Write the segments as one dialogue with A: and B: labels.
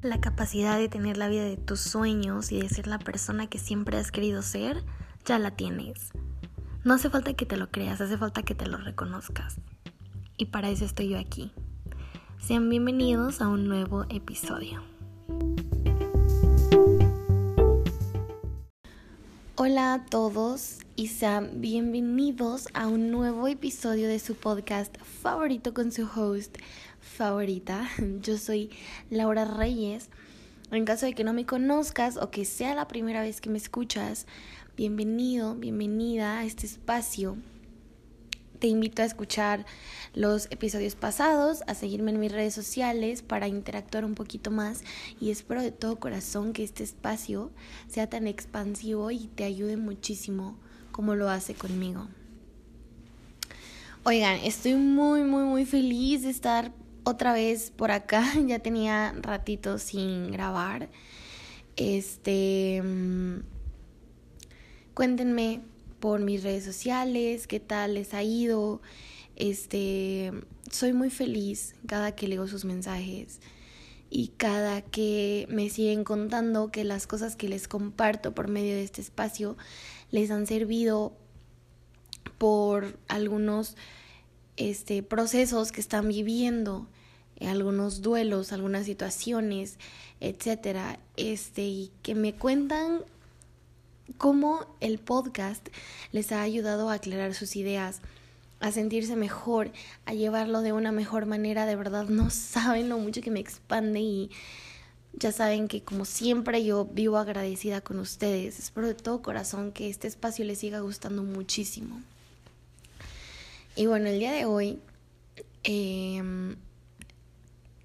A: La capacidad de tener la vida de tus sueños y de ser la persona que siempre has querido ser, ya la tienes. No hace falta que te lo creas, hace falta que te lo reconozcas. Y para eso estoy yo aquí. Sean bienvenidos a un nuevo episodio. Hola a todos y sean bienvenidos a un nuevo episodio de su podcast favorito con su host favorita. Yo soy Laura Reyes. En caso de que no me conozcas o que sea la primera vez que me escuchas, bienvenido, bienvenida a este espacio. Te invito a escuchar los episodios pasados, a seguirme en mis redes sociales para interactuar un poquito más y espero de todo corazón que este espacio sea tan expansivo y te ayude muchísimo como lo hace conmigo. Oigan, estoy muy, muy, muy feliz de estar otra vez por acá. Ya tenía ratito sin grabar. Este. Mm, cuéntenme por mis redes sociales qué tal les ha ido. Este. Soy muy feliz cada que leo sus mensajes y cada que me siguen contando que las cosas que les comparto por medio de este espacio les han servido por algunos este, procesos que están viviendo algunos duelos, algunas situaciones, etcétera, este, y que me cuentan cómo el podcast les ha ayudado a aclarar sus ideas, a sentirse mejor, a llevarlo de una mejor manera, de verdad no saben lo mucho que me expande y ya saben que como siempre yo vivo agradecida con ustedes. Espero de todo corazón que este espacio les siga gustando muchísimo. Y bueno, el día de hoy eh,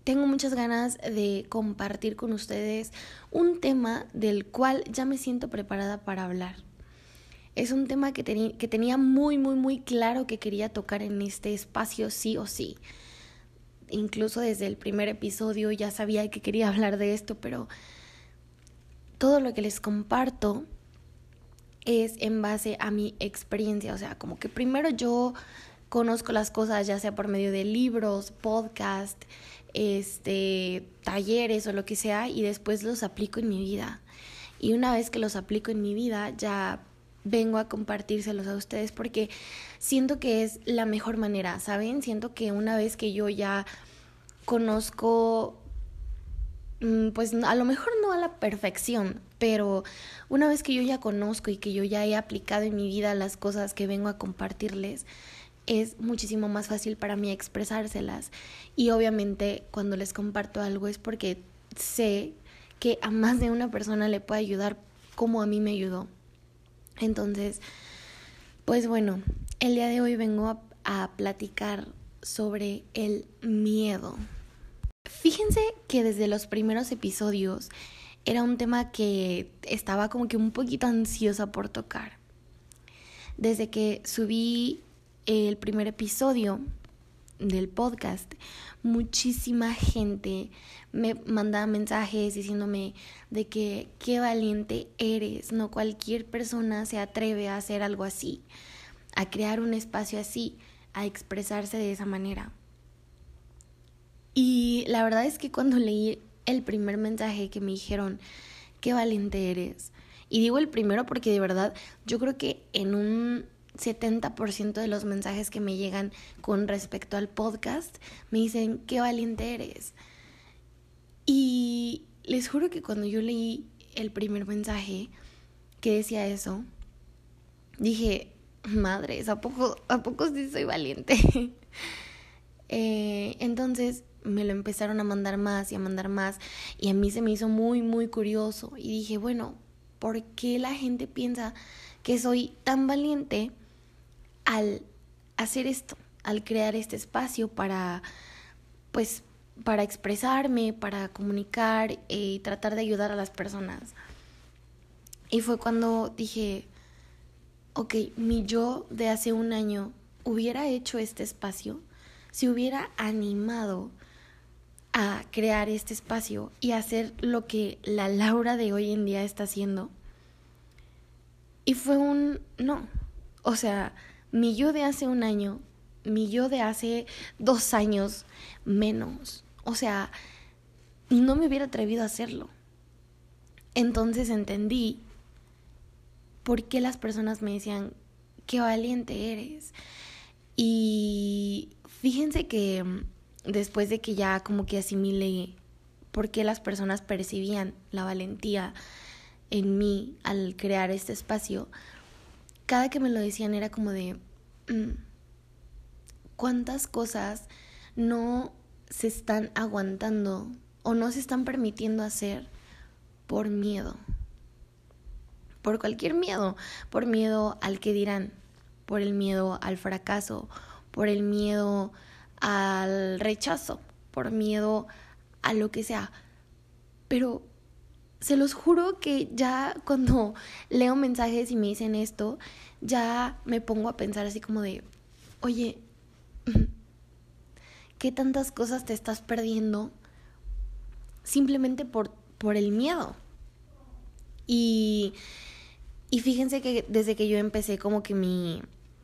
A: tengo muchas ganas de compartir con ustedes un tema del cual ya me siento preparada para hablar. Es un tema que, tenía muy, muy, muy claro que quería tocar en este espacio sí o sí. Incluso desde el primer episodio ya sabía que quería hablar de esto, pero todo lo que les comparto es en base a mi experiencia. O sea, como que primero yo conozco las cosas ya sea por medio de libros, podcast, este, talleres o lo que sea y después los aplico en mi vida. Y una vez que los aplico en mi vida, ya vengo a compartírselos a ustedes porque siento que es la mejor manera, ¿saben? Siento que una vez que yo ya conozco, mm, pues a lo mejor no a la perfección, pero una vez que yo ya conozco y que yo ya he aplicado en mi vida las cosas que vengo a compartirles, es muchísimo más fácil para mí expresárselas. Y obviamente cuando les comparto algo es porque sé que a más de una persona le puede ayudar como a mí me ayudó. Entonces, pues bueno, el día de hoy vengo a, a platicar sobre el miedo. Fíjense que desde los primeros episodios era un tema que estaba como que un poquito ansiosa por tocar. Desde que subí el primer episodio del podcast, muchísima gente me mandaba mensajes diciéndome de que qué valiente eres, no cualquier persona se atreve a hacer algo así, a crear un espacio así, a expresarse de esa manera. Y la verdad es que cuando leí el primer mensaje que me dijeron, qué valiente eres, y digo el primero porque de verdad yo creo que en un 70% de los mensajes que me llegan con respecto al podcast me dicen, qué valiente eres. Y les juro que cuando yo leí el primer mensaje que decía eso, dije, madres, ¿a poco, a poco sí soy valiente? eh, entonces me lo empezaron a mandar más y a mandar más y a mí se me hizo muy, muy curioso y dije, bueno, ¿por qué la gente piensa que soy tan valiente? Al hacer esto, al crear este espacio para, pues, para expresarme, para comunicar y tratar de ayudar a las personas. Y fue cuando dije, ok, mi yo de hace un año hubiera hecho este espacio, si hubiera animado a crear este espacio y hacer lo que la Laura de hoy en día está haciendo. Y fue un no. O sea, mi yo de hace un año, mi yo de hace dos años menos. O sea, no me hubiera atrevido a hacerlo. Entonces entendí por qué las personas me decían, qué valiente eres. Y fíjense que mm, después de que ya como que asimilé por qué las personas percibían la valentía en mí al crear este espacio, cada que me lo decían era como de, mm, ¿cuántas cosas no se están aguantando o no se están permitiendo hacer por miedo? Por cualquier miedo, por miedo al que dirán, por el miedo al fracaso, por el miedo al rechazo, por miedo a lo que sea. Pero se los juro que ya cuando leo mensajes y me dicen esto, ya me pongo a pensar así como de, oye, ¿qué tantas cosas te estás perdiendo simplemente por, por el miedo? Y, y fíjense que desde que yo empecé como que mi,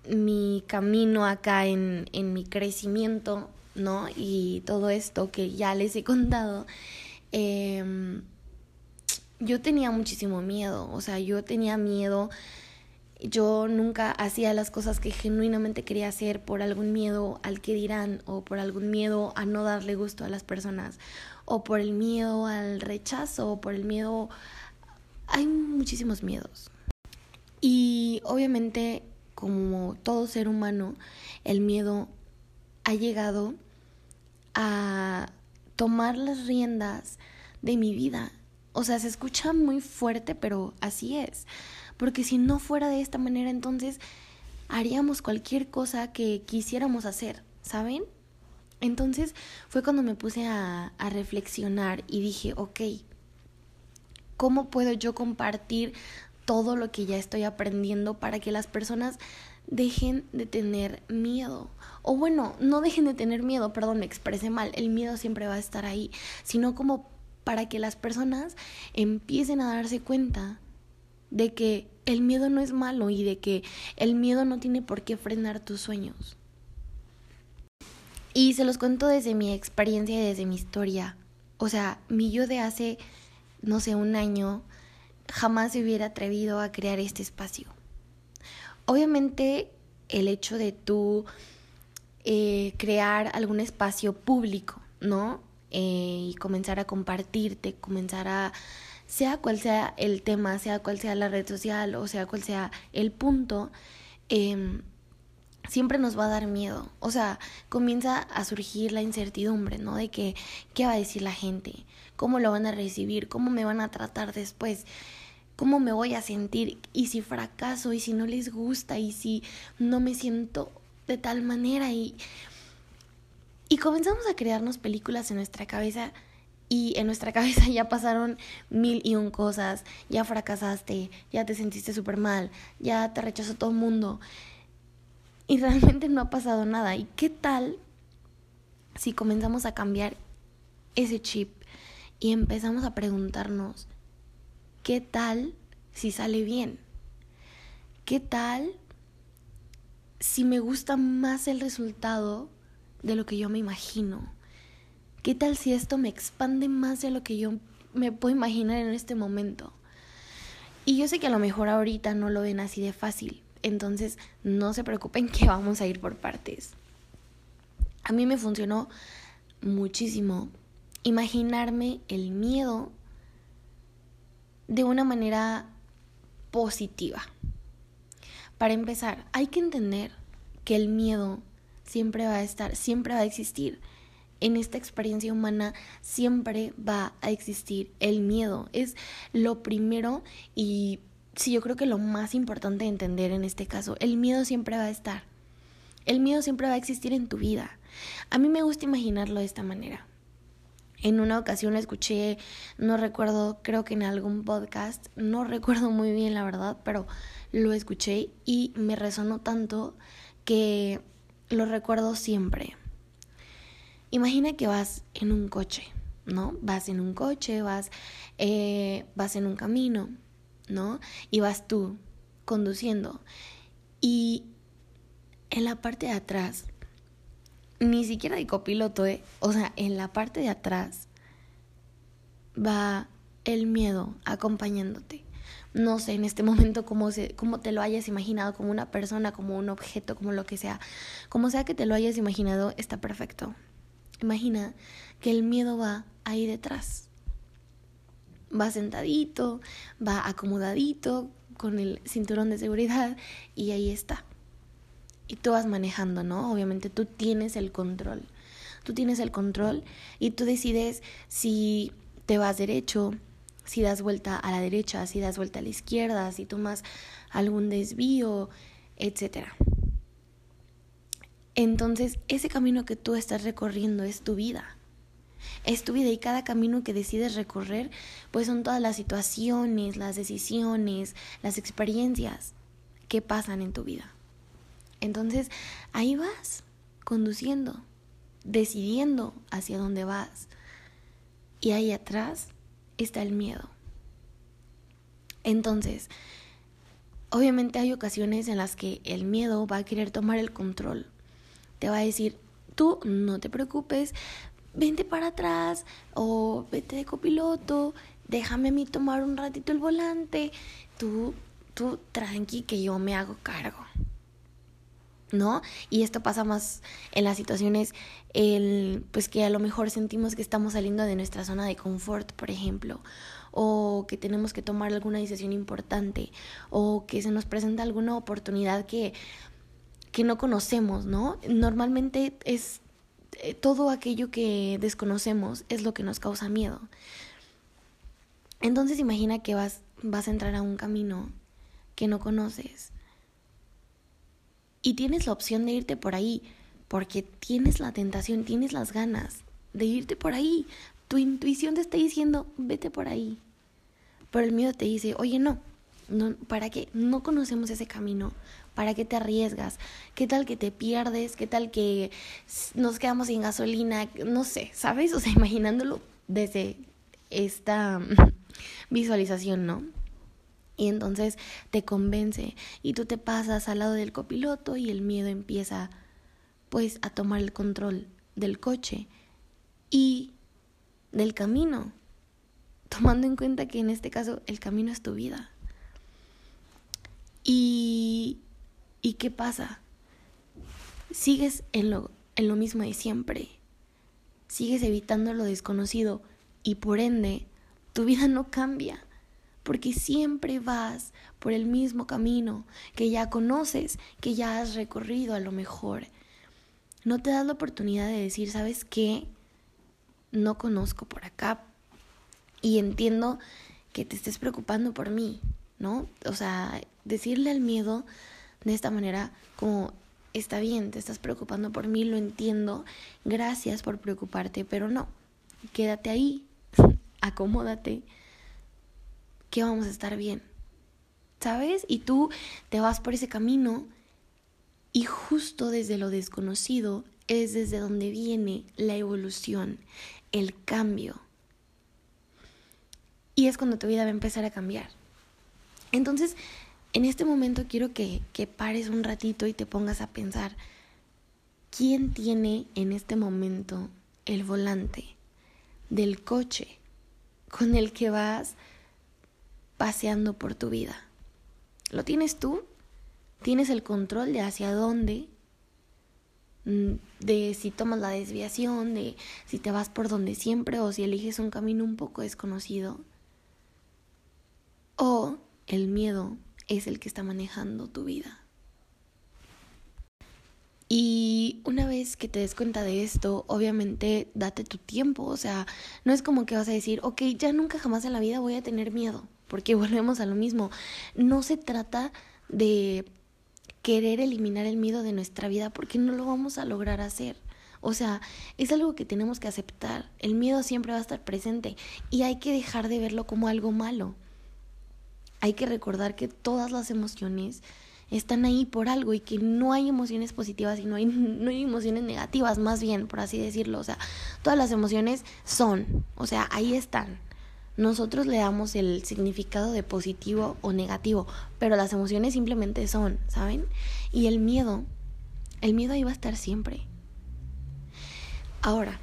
A: mi camino acá en, en mi crecimiento, ¿no? Y todo esto que ya les he contado, eh, yo tenía muchísimo miedo, o sea, yo tenía miedo, yo nunca hacía las cosas que genuinamente quería hacer por algún miedo al que dirán o por algún miedo a no darle gusto a las personas o por el miedo al rechazo o por el miedo... Hay muchísimos miedos. Y obviamente como todo ser humano, el miedo ha llegado a tomar las riendas de mi vida. O sea, se escucha muy fuerte, pero así es. Porque si no fuera de esta manera, entonces haríamos cualquier cosa que quisiéramos hacer, ¿saben? Entonces fue cuando me puse a, a reflexionar y dije, ok, ¿cómo puedo yo compartir todo lo que ya estoy aprendiendo para que las personas dejen de tener miedo. O bueno, no dejen de tener miedo, perdón, me expresé mal, el miedo siempre va a estar ahí, sino como para que las personas empiecen a darse cuenta de que el miedo no es malo y de que el miedo no tiene por qué frenar tus sueños. Y se los cuento desde mi experiencia y desde mi historia. O sea, mi yo de hace, no sé, un año jamás se hubiera atrevido a crear este espacio. Obviamente el hecho de tú eh, crear algún espacio público, ¿no? Eh, y comenzar a compartirte, comenzar a, sea cual sea el tema, sea cual sea la red social o sea cual sea el punto, em, siempre nos va a dar miedo. O sea, comienza a surgir la incertidumbre, ¿no? De que, ¿qué va a decir la gente? ¿Cómo lo van a recibir? ¿Cómo me van a tratar después? cómo me voy a sentir y si fracaso y si no les gusta y si no me siento de tal manera y y comenzamos a crearnos películas en nuestra cabeza y en nuestra cabeza ya pasaron mil y un cosas, ya fracasaste, ya te sentiste súper mal, ya te rechazó todo el mundo y realmente no ha pasado nada. ¿Y qué tal si comenzamos a cambiar ese chip y empezamos a preguntarnos, ¿Qué tal si sale bien? ¿Qué tal si me gusta más el resultado de lo que yo me imagino? ¿Qué tal si esto me expande más de lo que yo me puedo imaginar en este momento? Y yo sé que a lo mejor ahorita no lo ven así de fácil, entonces no se preocupen que vamos a ir por partes. A mí me funcionó muchísimo imaginarme el miedo de una manera positiva. Para empezar, hay que entender que el miedo siempre va a estar, siempre va a existir. En esta experiencia humana siempre va a existir el miedo. Es lo primero y sí, yo creo que lo más importante de entender en este caso. El miedo siempre va a estar. El miedo siempre va a existir en tu vida. A mí me gusta imaginarlo de esta manera. En una ocasión escuché, no recuerdo, creo que en algún podcast, no recuerdo muy bien la verdad, pero lo escuché y me resonó tanto que lo recuerdo siempre. Imagina que vas en un coche, ¿no? Vas en un coche, vas, eh, vas en un camino, ¿no? Y vas tú conduciendo. Y en la parte de atrás ni siquiera de copiloto, ¿eh? O sea, en la parte de atrás va el miedo acompañándote. No sé en este momento cómo, se, cómo te lo hayas imaginado, como una persona, como un objeto, como lo que sea. Como sea que te lo hayas imaginado, está perfecto. Imagina que el miedo va ahí detrás. Va sentadito, va acomodadito con el cinturón de seguridad y ahí está. Y tú vas manejando, ¿no? Obviamente tú tienes el control. Tú tienes el control y tú decides si te vas derecho, si das vuelta a la derecha, si das vuelta a la izquierda, si tomas algún desvío, etc. Entonces, ese camino que tú estás recorriendo es tu vida. Es tu vida y cada camino que decides recorrer, pues son todas las situaciones, las decisiones, las experiencias que pasan en tu vida. Entonces, ahí vas, conduciendo, decidiendo hacia dónde vas. Y ahí atrás está el miedo. Entonces, obviamente hay ocasiones en las que el miedo va a querer tomar el control. Te va a decir, tú no te preocupes, vente para atrás o vete de copiloto, déjame a mí tomar un ratito el volante, tú, tú tranqui que yo me hago cargo. ¿No? Y esto pasa más en las situaciones, el, pues que a lo mejor sentimos que estamos saliendo de nuestra zona de confort, por ejemplo, o que tenemos que tomar alguna decisión importante, o que se nos presenta alguna oportunidad que, que no conocemos, ¿no? Normalmente es eh, todo aquello que desconocemos es lo que nos causa miedo. Entonces imagina que vas, vas a entrar a un camino que no conoces y tienes la opción de irte por ahí, porque tienes la tentación, tienes las ganas de irte por ahí. Tu intuición te está diciendo, vete por ahí. Pero el miedo te dice, oye, no, no ¿para qué? No conocemos ese camino. ¿Para qué te arriesgas? ¿Qué tal que te pierdes? ¿Qué tal que nos quedamos sin gasolina? No sé, ¿sabes? O sea, imaginándolo desde esta visualización, ¿no? Y entonces te convence y tú te pasas al lado del copiloto y el miedo empieza pues a tomar el control del coche y del camino, tomando en cuenta que en este caso el camino es tu vida. ¿Y, ¿y qué pasa? Sigues en lo, en lo mismo de siempre, sigues evitando lo desconocido y por ende tu vida no cambia porque siempre vas por el mismo camino que ya conoces, que ya has recorrido a lo mejor. No te das la oportunidad de decir, ¿sabes qué? No conozco por acá y entiendo que te estés preocupando por mí, ¿no? O sea, decirle al miedo de esta manera como está bien, te estás preocupando por mí, lo entiendo, gracias por preocuparte, pero no, quédate ahí, acomódate que vamos a estar bien. ¿Sabes? Y tú te vas por ese camino y justo desde lo desconocido es desde donde viene la evolución, el cambio. Y es cuando tu vida va a empezar a cambiar. Entonces, en este momento quiero que, que pares un ratito y te pongas a pensar, ¿quién tiene en este momento el volante del coche con el que vas paseando por tu vida. ¿Lo tienes tú? ¿Tienes el control de hacia dónde? Mm, de si tomas la desviación, de si te vas por donde siempre o si eliges un camino un poco desconocido. O el miedo es el que está manejando tu vida. Y una vez que te des cuenta de esto, obviamente date tu tiempo. O sea, no es como que vas a decir, ok, ya nunca jamás en la vida voy a tener miedo porque volvemos a lo mismo. No se trata de querer eliminar el miedo de nuestra vida porque no lo vamos a lograr hacer. O sea, es algo que tenemos que aceptar. El miedo siempre va a estar presente y hay que dejar de verlo como algo malo. Hay que recordar que todas las emociones están ahí por algo y que no hay emociones positivas y no hay, no hay emociones negativas, más bien, por así decirlo. O sea, todas las emociones son, o sea, ahí están nosotros le damos el significado de positivo o negativo, pero las emociones simplemente son, ¿saben? Y el miedo, el miedo ahí va a estar siempre. Ahora,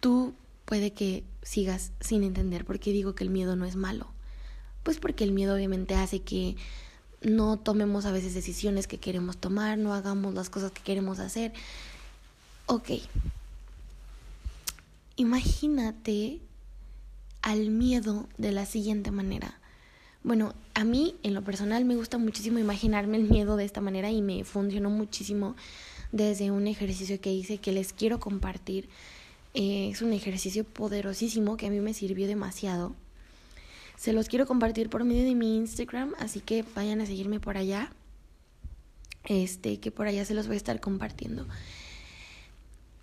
A: tú puede que sigas sin entender por qué digo que el miedo no es malo. Pues porque el miedo obviamente hace que no tomemos a veces decisiones que queremos tomar, no hagamos las cosas que queremos hacer. Ok. Imagínate al miedo de la siguiente manera. Bueno, a mí en lo personal me gusta muchísimo imaginarme el miedo de esta manera y me funcionó muchísimo desde un ejercicio que hice que les quiero compartir. Eh, es un ejercicio poderosísimo que a mí me sirvió demasiado. Se los quiero compartir por medio de mi Instagram, así que vayan a seguirme por allá. Este, que por allá se los voy a estar compartiendo.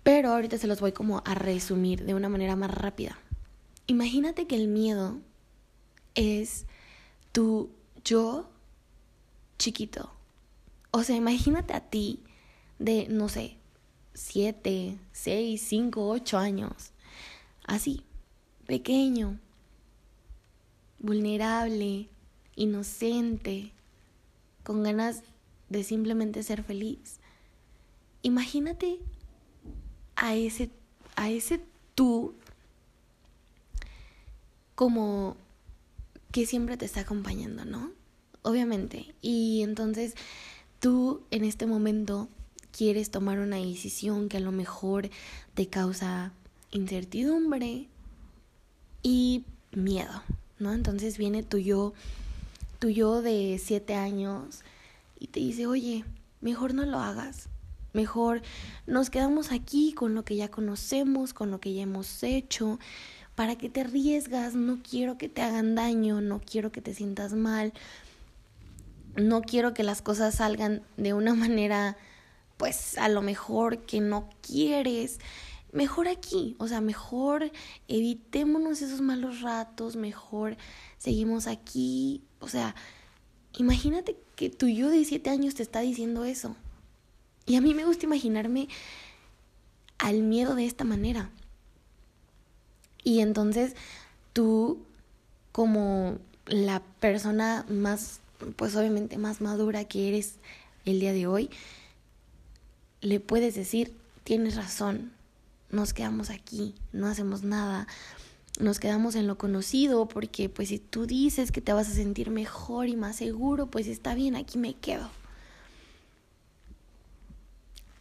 A: Pero ahorita se los voy como a resumir de una manera más rápida. Imagínate que el miedo es tu yo chiquito. O sea, imagínate a ti de, no sé, siete, seis, cinco, ocho años. Así, pequeño, vulnerable, inocente, con ganas de simplemente ser feliz. Imagínate a ese, a ese tú como que siempre te está acompañando, ¿no? Obviamente. Y entonces tú en este momento quieres tomar una decisión que a lo mejor te causa incertidumbre y miedo, ¿no? Entonces viene tu yo, tu yo de siete años y te dice, oye, mejor no lo hagas. Mejor nos quedamos aquí con lo que ya conocemos, con lo que ya hemos hecho. ¿Para qué te arriesgas? No quiero que te hagan daño, no quiero que te sientas mal. No quiero que las cosas salgan de una manera pues a lo mejor que no quieres, mejor aquí, o sea, mejor evitémonos esos malos ratos, mejor seguimos aquí, o sea, imagínate que tu yo de siete años te está diciendo eso. Y a mí me gusta imaginarme al miedo de esta manera. Y entonces tú, como la persona más, pues obviamente más madura que eres el día de hoy, le puedes decir, tienes razón, nos quedamos aquí, no hacemos nada, nos quedamos en lo conocido, porque pues si tú dices que te vas a sentir mejor y más seguro, pues está bien, aquí me quedo.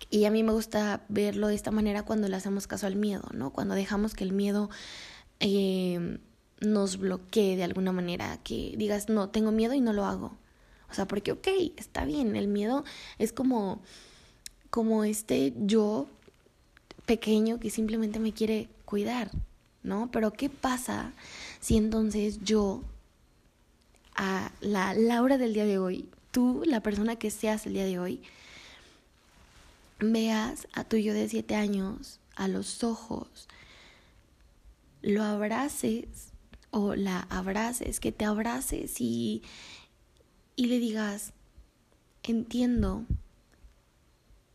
A: Y a mí me gusta verlo de esta manera cuando le hacemos caso al miedo, ¿no? Cuando dejamos que el miedo eh, nos bloquee de alguna manera, que digas, no, tengo miedo y no lo hago. O sea, porque, ok, está bien, el miedo es como como este yo pequeño que simplemente me quiere cuidar, ¿no? Pero ¿qué pasa si entonces yo, a la Laura del día de hoy, tú, la persona que seas el día de hoy, veas a tu yo de siete años a los ojos, lo abraces o la abraces, que te abraces y, y le digas, entiendo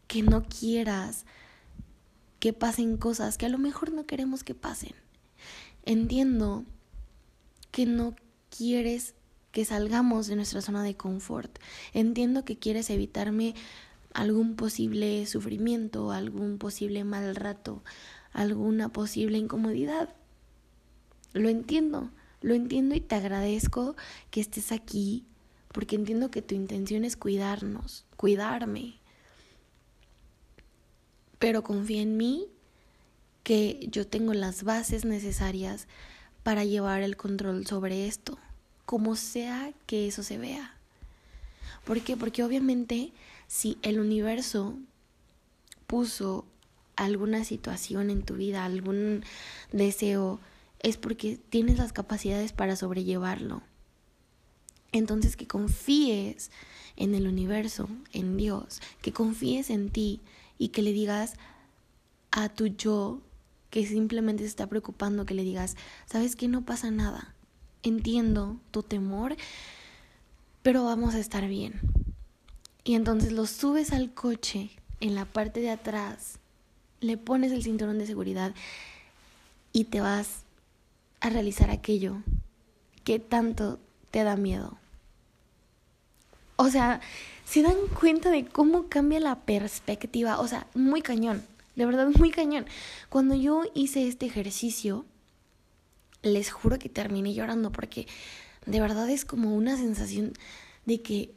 A: que no quieras que pasen cosas que a lo mejor no queremos que pasen. Entiendo que no quieres que salgamos de nuestra zona de confort. Entiendo que quieres evitarme algún posible sufrimiento, algún posible mal rato, alguna posible incomodidad. Lo entiendo, lo entiendo y te agradezco que estés aquí porque entiendo que tu intención es cuidarnos, cuidarme pero confía en mí que yo tengo las bases necesarias para llevar el control sobre esto, como sea que eso se vea. ¿Por qué? Porque obviamente si el universo puso alguna situación en tu vida, algún deseo, es porque tienes las capacidades para sobrellevarlo. Entonces que confíes en el universo, en Dios, que confíes en ti, y que le digas a tu yo que simplemente se está preocupando, que le digas, sabes que no pasa nada, entiendo tu temor, pero vamos a estar bien. Y entonces lo subes al coche en la parte de atrás, le pones el cinturón de seguridad y te vas a realizar aquello que tanto te da miedo. O sea, se dan cuenta de cómo cambia la perspectiva. O sea, muy cañón. De verdad, muy cañón. Cuando yo hice este ejercicio, les juro que terminé llorando porque de verdad es como una sensación de que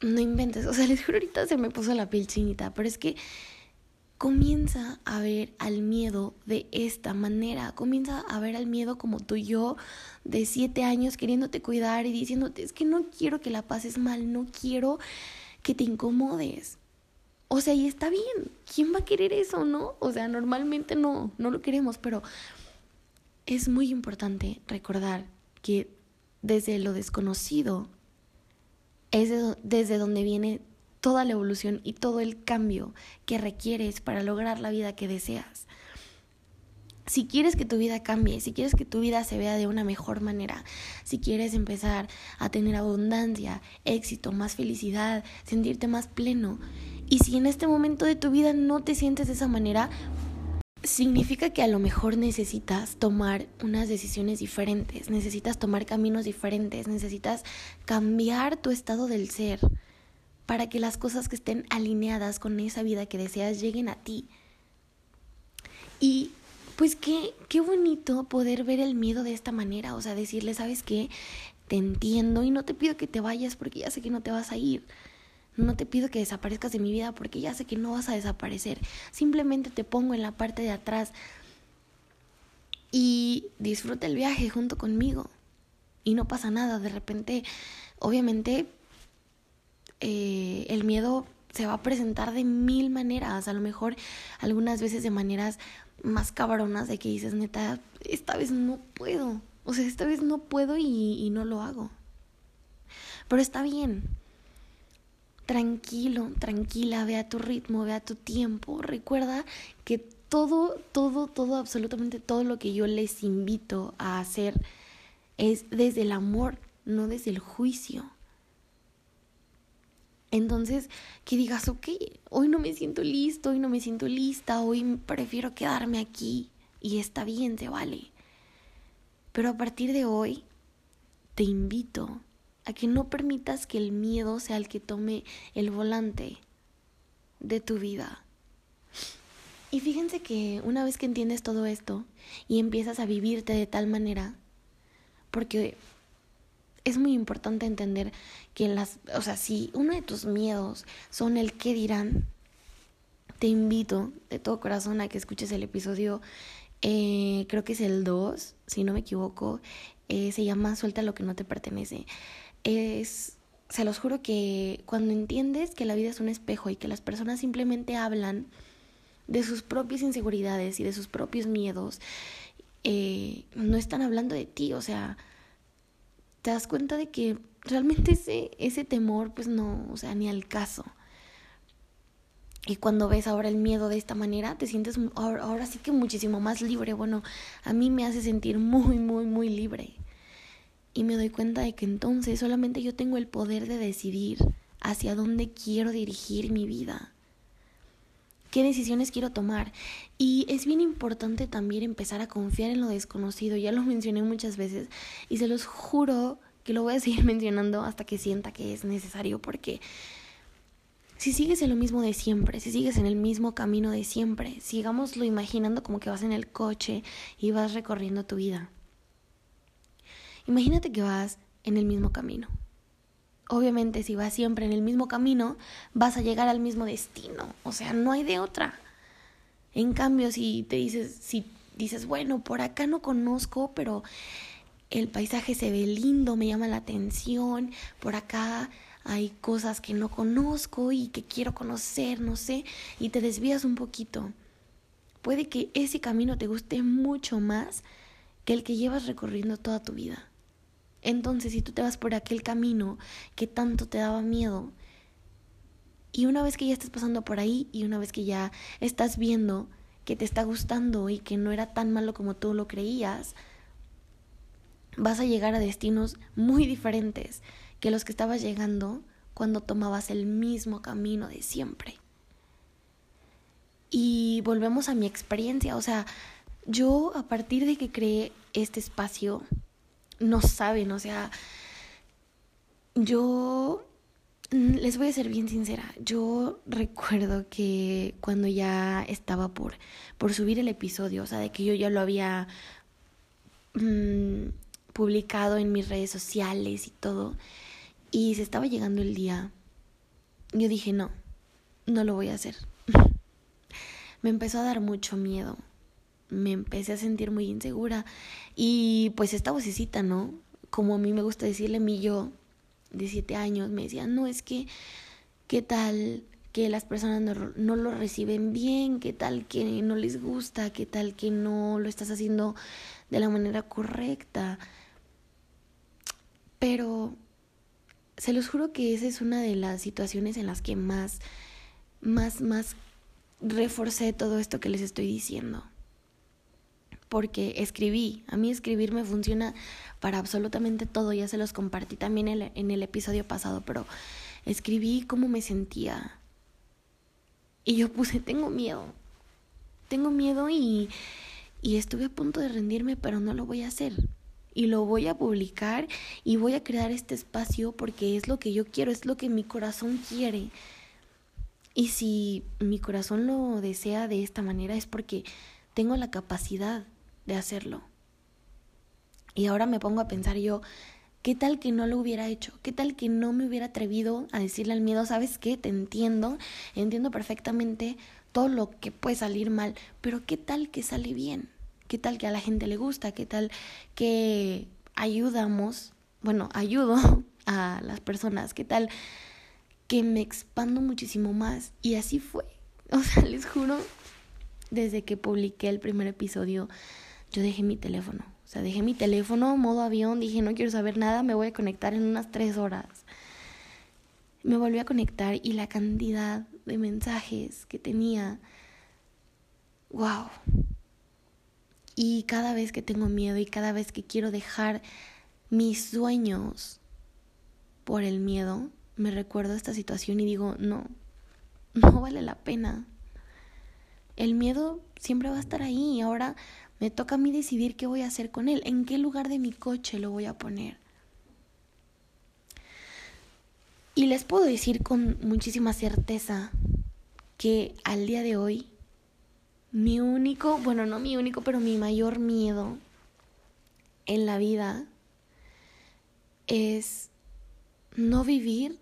A: no inventes, o sea, les juro ahorita se me puso la piel chinita, pero es que comienza a ver al miedo de esta manera, comienza a ver al miedo como tú y yo de siete años queriéndote cuidar y diciéndote es que no quiero que la pases mal, no quiero que te incomodes. O sea, y está bien, ¿quién va a querer eso, no? O sea, normalmente no, no lo queremos, pero es muy importante recordar que desde lo desconocido es desde donde viene toda la evolución y todo el cambio que requieres para lograr la vida que deseas. Si quieres que tu vida cambie, si quieres que tu vida se vea de una mejor manera, si quieres empezar a tener abundancia, éxito, más felicidad, sentirte más pleno, y si en este momento de tu vida no te sientes de esa manera, significa que a lo mejor necesitas tomar unas decisiones diferentes, necesitas tomar caminos diferentes, necesitas cambiar tu estado del ser para que las cosas que estén alineadas con esa vida que deseas lleguen a ti. Y pues qué, qué bonito poder ver el miedo de esta manera, o sea, decirle, ¿sabes qué? Te entiendo y no te pido que te vayas porque ya sé que no te vas a ir. No te pido que desaparezcas de mi vida porque ya sé que no vas a desaparecer. Simplemente te pongo en la parte de atrás y disfruta el viaje junto conmigo. Y no pasa nada. De repente, obviamente, eh, el miedo se va a presentar de mil maneras, a lo mejor algunas veces de maneras más cabronas de que dices, neta, esta vez no puedo, o sea, esta vez no puedo y, y no lo hago. Pero está bien, tranquilo, tranquila, ve a tu ritmo, ve a tu tiempo, recuerda que todo, todo, todo, absolutamente todo lo que yo les invito a hacer es desde el amor, no desde el juicio. Entonces, que digas, ok, hoy no me siento listo, hoy no me siento lista, hoy prefiero quedarme aquí y está bien, se vale. Pero a partir de hoy, te invito a que no permitas que el miedo sea el que tome el volante de tu vida. Y fíjense que una vez que entiendes todo esto y empiezas a vivirte de tal manera, porque es muy importante entender que las, o sea, si uno de tus miedos son el que dirán, te invito de todo corazón a que escuches el episodio, eh, creo que es el 2, si no me equivoco, eh, se llama Suelta lo que no te pertenece. Es, se los juro que cuando entiendes que la vida es un espejo y que las personas simplemente hablan de sus propias inseguridades y de sus propios miedos, eh, no están hablando de ti, o sea, te das cuenta de que realmente ese, ese temor, pues no, o sea, ni al caso. Y cuando ves ahora el miedo de esta manera, te sientes ahora, ahora, sí que muchísimo más libre. Bueno, a mí me hace sentir muy, muy, muy libre. Y me doy cuenta de que entonces solamente yo tengo el poder de decidir hacia dónde quiero dirigir mi vida. ¿Qué decisiones quiero tomar? Y es bien importante también empezar a confiar en lo desconocido. Ya lo mencioné muchas veces y se los juro que lo voy a seguir mencionando hasta que sienta que es necesario porque si sigues en lo mismo de siempre, si sigues en el mismo camino de siempre, sigámoslo imaginando como que vas en el coche y vas recorriendo tu vida. Imagínate que vas en el mismo camino. Obviamente si vas siempre en el mismo camino, vas a llegar al mismo destino, o sea, no hay de otra. En cambio, si te dices, si dices, bueno, por acá no conozco, pero el paisaje se ve lindo, me llama la atención, por acá hay cosas que no conozco y que quiero conocer, no sé, y te desvías un poquito. Puede que ese camino te guste mucho más que el que llevas recorriendo toda tu vida. Entonces, si tú te vas por aquel camino que tanto te daba miedo, y una vez que ya estás pasando por ahí y una vez que ya estás viendo que te está gustando y que no era tan malo como tú lo creías, vas a llegar a destinos muy diferentes que los que estabas llegando cuando tomabas el mismo camino de siempre. Y volvemos a mi experiencia, o sea, yo a partir de que creé este espacio, no saben, o sea, yo les voy a ser bien sincera, yo recuerdo que cuando ya estaba por, por subir el episodio, o sea, de que yo ya lo había mm, publicado en mis redes sociales y todo. Y se estaba llegando el día. Yo dije, no, no lo voy a hacer. me empezó a dar mucho miedo. Me empecé a sentir muy insegura. Y pues esta vocecita, ¿no? Como a mí me gusta decirle, mi yo de siete años me decía, no, es que, ¿qué tal que las personas no, no, lo reciben bien? ¿Qué tal que no les gusta? ¿Qué tal que no lo estás haciendo de la manera correcta? Pero se los juro que esa es una de las situaciones en las que más, más, más reforcé todo esto que les estoy diciendo. Porque escribí, a mí escribir me funciona para absolutamente todo, ya se los compartí también en el episodio pasado, pero escribí cómo me sentía. Y yo puse, tengo miedo, tengo miedo y, y estuve a punto de rendirme, pero no lo voy a hacer y lo voy a publicar y voy a crear este espacio porque es lo que yo quiero, es lo que mi corazón quiere. Y si mi corazón lo desea de esta manera es porque tengo la capacidad de hacerlo. Y ahora me pongo a pensar yo, ¿qué tal que no lo hubiera hecho? ¿Qué tal que no me hubiera atrevido a decirle al miedo, sabes qué? Te entiendo, entiendo perfectamente todo lo que puede salir mal, pero ¿qué tal que sale bien? ¿Qué tal que a la gente le gusta? ¿Qué tal que ayudamos? Bueno, ayudo a las personas. ¿Qué tal que me expando muchísimo más? Y así fue. O sea, les juro, desde que publiqué el primer episodio, yo dejé mi teléfono. O sea, dejé mi teléfono, modo avión, dije, no quiero saber nada, me voy a conectar en unas tres horas. Me volví a conectar y la cantidad de mensajes que tenía, wow, y cada vez que tengo miedo y cada vez que quiero dejar mis sueños por el miedo, me recuerdo esta situación y digo, no, no vale la pena. El miedo siempre va a estar ahí ahora me toca a mí decidir qué voy a hacer con él, en qué lugar de mi coche lo voy a poner. Y les puedo decir con muchísima certeza que al día de hoy mi único, bueno, no mi único, pero mi mayor miedo en la vida es no vivir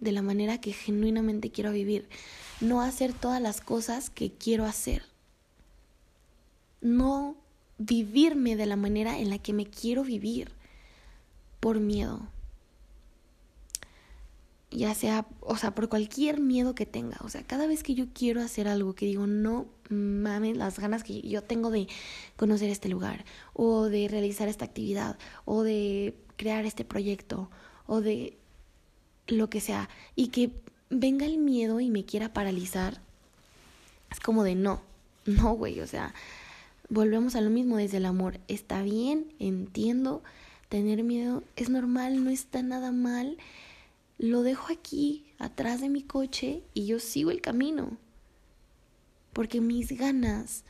A: de la manera que genuinamente quiero vivir, no hacer todas las cosas que quiero hacer, no vivirme de la manera en la que me quiero vivir por miedo. Ya sea, o sea, por cualquier miedo que tenga, o sea, cada vez que yo quiero hacer algo que digo, no mames las ganas que yo tengo de conocer este lugar, o de realizar esta actividad, o de crear este proyecto, o de lo que sea, y que venga el miedo y me quiera paralizar, es como de no, no, güey, o sea, volvemos a lo mismo desde el amor, está bien, entiendo, tener miedo es normal, no está nada mal lo dejo aquí, atrás de mi coche, y yo sigo el camino. Porque mis ganas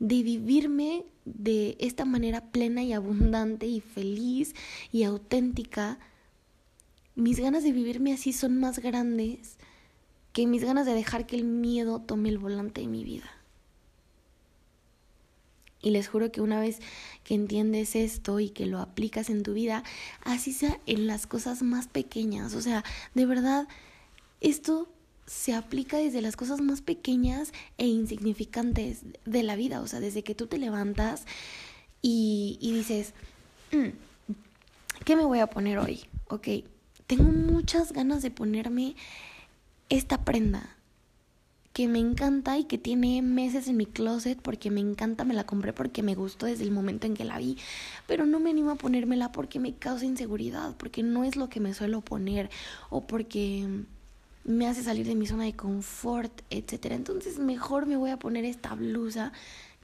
A: de vivirme de esta manera plena y abundante y feliz y auténtica, mis ganas de vivirme así son más grandes que mis ganas de dejar que el miedo tome el volante de mi vida. Y les juro que una vez que entiendes esto y que lo aplicas en tu vida, así sea en las cosas más pequeñas. O sea, de verdad, esto se aplica desde las cosas más pequeñas e insignificantes de la vida. O sea, desde que tú te levantas y, y dices, mm, ¿qué me voy a poner hoy? Ok, tengo muchas ganas de ponerme esta prenda que me encanta y que tiene meses en mi closet porque me encanta, me la compré porque me gustó desde el momento en que la vi, pero no me animo a ponérmela porque me causa inseguridad, porque no es lo que me suelo poner o porque me hace salir de mi zona de confort, etcétera. Entonces, mejor me voy a poner esta blusa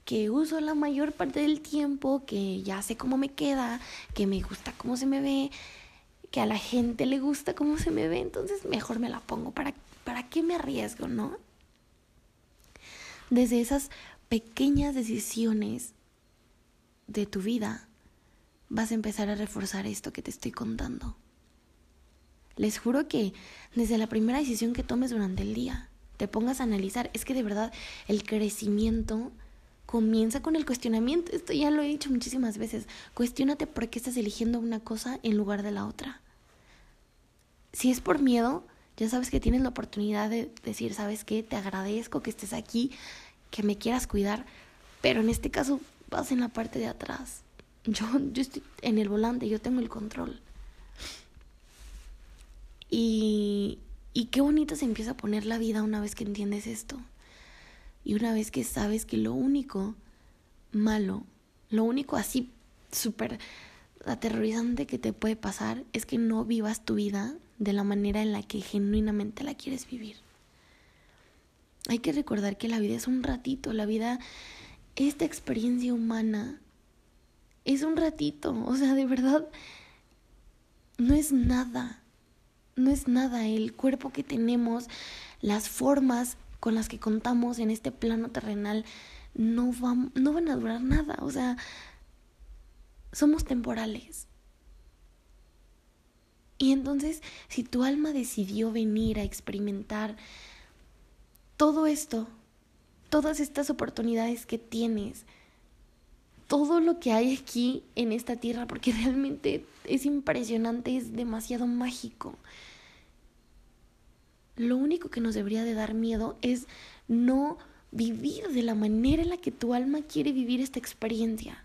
A: que uso la mayor parte del tiempo, que ya sé cómo me queda, que me gusta cómo se me ve, que a la gente le gusta cómo se me ve, entonces mejor me la pongo. ¿Para, para qué me arriesgo, no? Desde esas pequeñas decisiones de tu vida, vas a empezar a reforzar esto que te estoy contando. Les juro que desde la primera decisión que tomes durante el día, te pongas a analizar, es que de verdad el crecimiento comienza con el cuestionamiento. Esto ya lo he dicho muchísimas veces. Cuestiónate por qué estás eligiendo una cosa en lugar de la otra. Si es por miedo, ya sabes que tienes la oportunidad de decir, ¿sabes qué? Te agradezco que estés aquí, que me quieras cuidar, pero en este caso vas en la parte de atrás. Yo, yo estoy en el volante, yo tengo el control. Y, y qué bonito se empieza a poner la vida una vez que entiendes esto. Y una vez que sabes que lo único malo, lo único así súper aterrorizante que te puede pasar es que no vivas tu vida de la manera en la que genuinamente la quieres vivir. Hay que recordar que la vida es un ratito, la vida, esta experiencia humana es un ratito, o sea, de verdad, no es nada, no es nada el cuerpo que tenemos, las formas con las que contamos en este plano terrenal, no van, no van a durar nada, o sea, somos temporales. Y entonces, si tu alma decidió venir a experimentar todo esto, todas estas oportunidades que tienes, todo lo que hay aquí en esta tierra, porque realmente es impresionante, es demasiado mágico. Lo único que nos debería de dar miedo es no vivir de la manera en la que tu alma quiere vivir esta experiencia.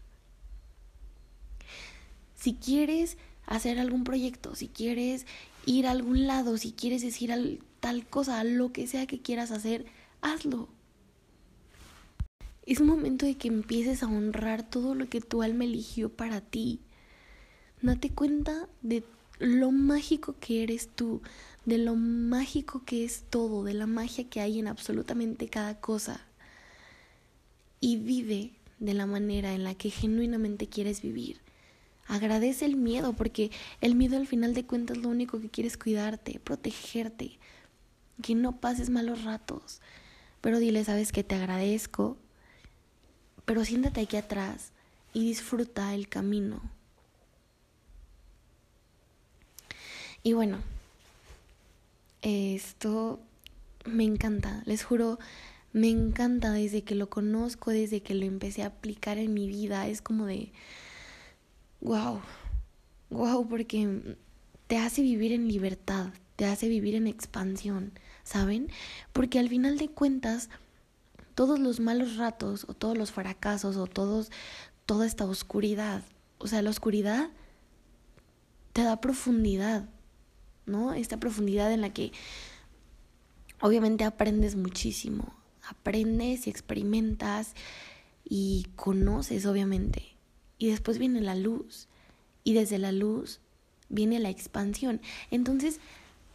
A: Si quieres hacer algún proyecto, si quieres ir a algún lado, si quieres decir tal cosa, lo que sea que quieras hacer, hazlo. Es momento de que empieces a honrar todo lo que tu alma eligió para ti. Date cuenta de lo mágico que eres tú, de lo mágico que es todo, de la magia que hay en absolutamente cada cosa. Y vive de la manera en la que genuinamente quieres vivir. Agradece el miedo, porque el miedo al final de cuentas lo único que quiere es cuidarte, protegerte, que no pases malos ratos. Pero dile, sabes que te agradezco, pero siéntate aquí atrás y disfruta el camino. Y bueno, esto me encanta, les juro, me encanta desde que lo conozco, desde que lo empecé a aplicar en mi vida. Es como de, wow, wow, porque te hace vivir en libertad, te hace vivir en expansión, ¿saben? Porque al final de cuentas, todos los malos ratos o todos los fracasos o todos toda esta oscuridad, o sea, la oscuridad te da profundidad, ¿no? Esta profundidad en la que obviamente aprendes muchísimo, aprendes y experimentas y conoces obviamente. Y después viene la luz y desde la luz viene la expansión. Entonces,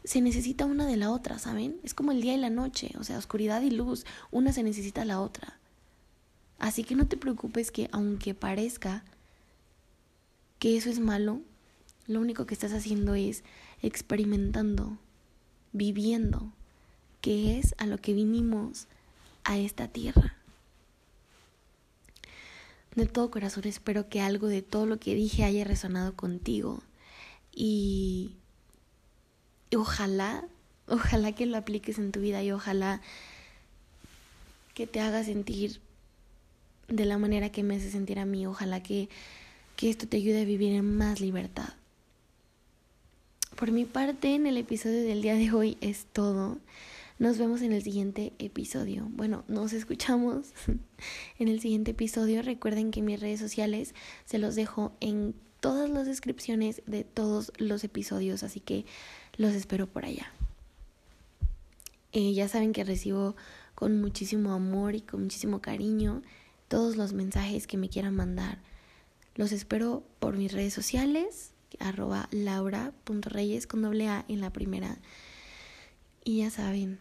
A: se necesita una de la otra, ¿saben? Es como el día y la noche, o sea, oscuridad y luz, una se necesita la otra. Así que no te preocupes que aunque parezca que eso es malo, lo único que estás haciendo es experimentando, viviendo, que es a lo que vinimos a esta tierra. De todo corazón espero que algo de todo lo que dije haya resonado contigo y ojalá, ojalá que lo apliques en tu vida y ojalá que te haga sentir de la manera que me hace sentir a mí. Ojalá que, que esto te ayude a vivir en más libertad. Por mi parte, en el episodio del día de hoy es todo. Nos vemos en el siguiente episodio. Bueno, nos escuchamos en el siguiente episodio. Recuerden que mis redes sociales se los dejo en todas las descripciones de todos los episodios, así que los espero por allá. Eh, ya saben que recibo con muchísimo amor y con muchísimo cariño todos los mensajes que me quieran mandar. Los espero por mis redes sociales, arroba laura.reyes con doble A en la primera. Y ya saben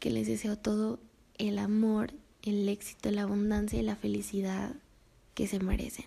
A: que les deseo todo el amor, el éxito, la abundancia y la felicidad que se merecen.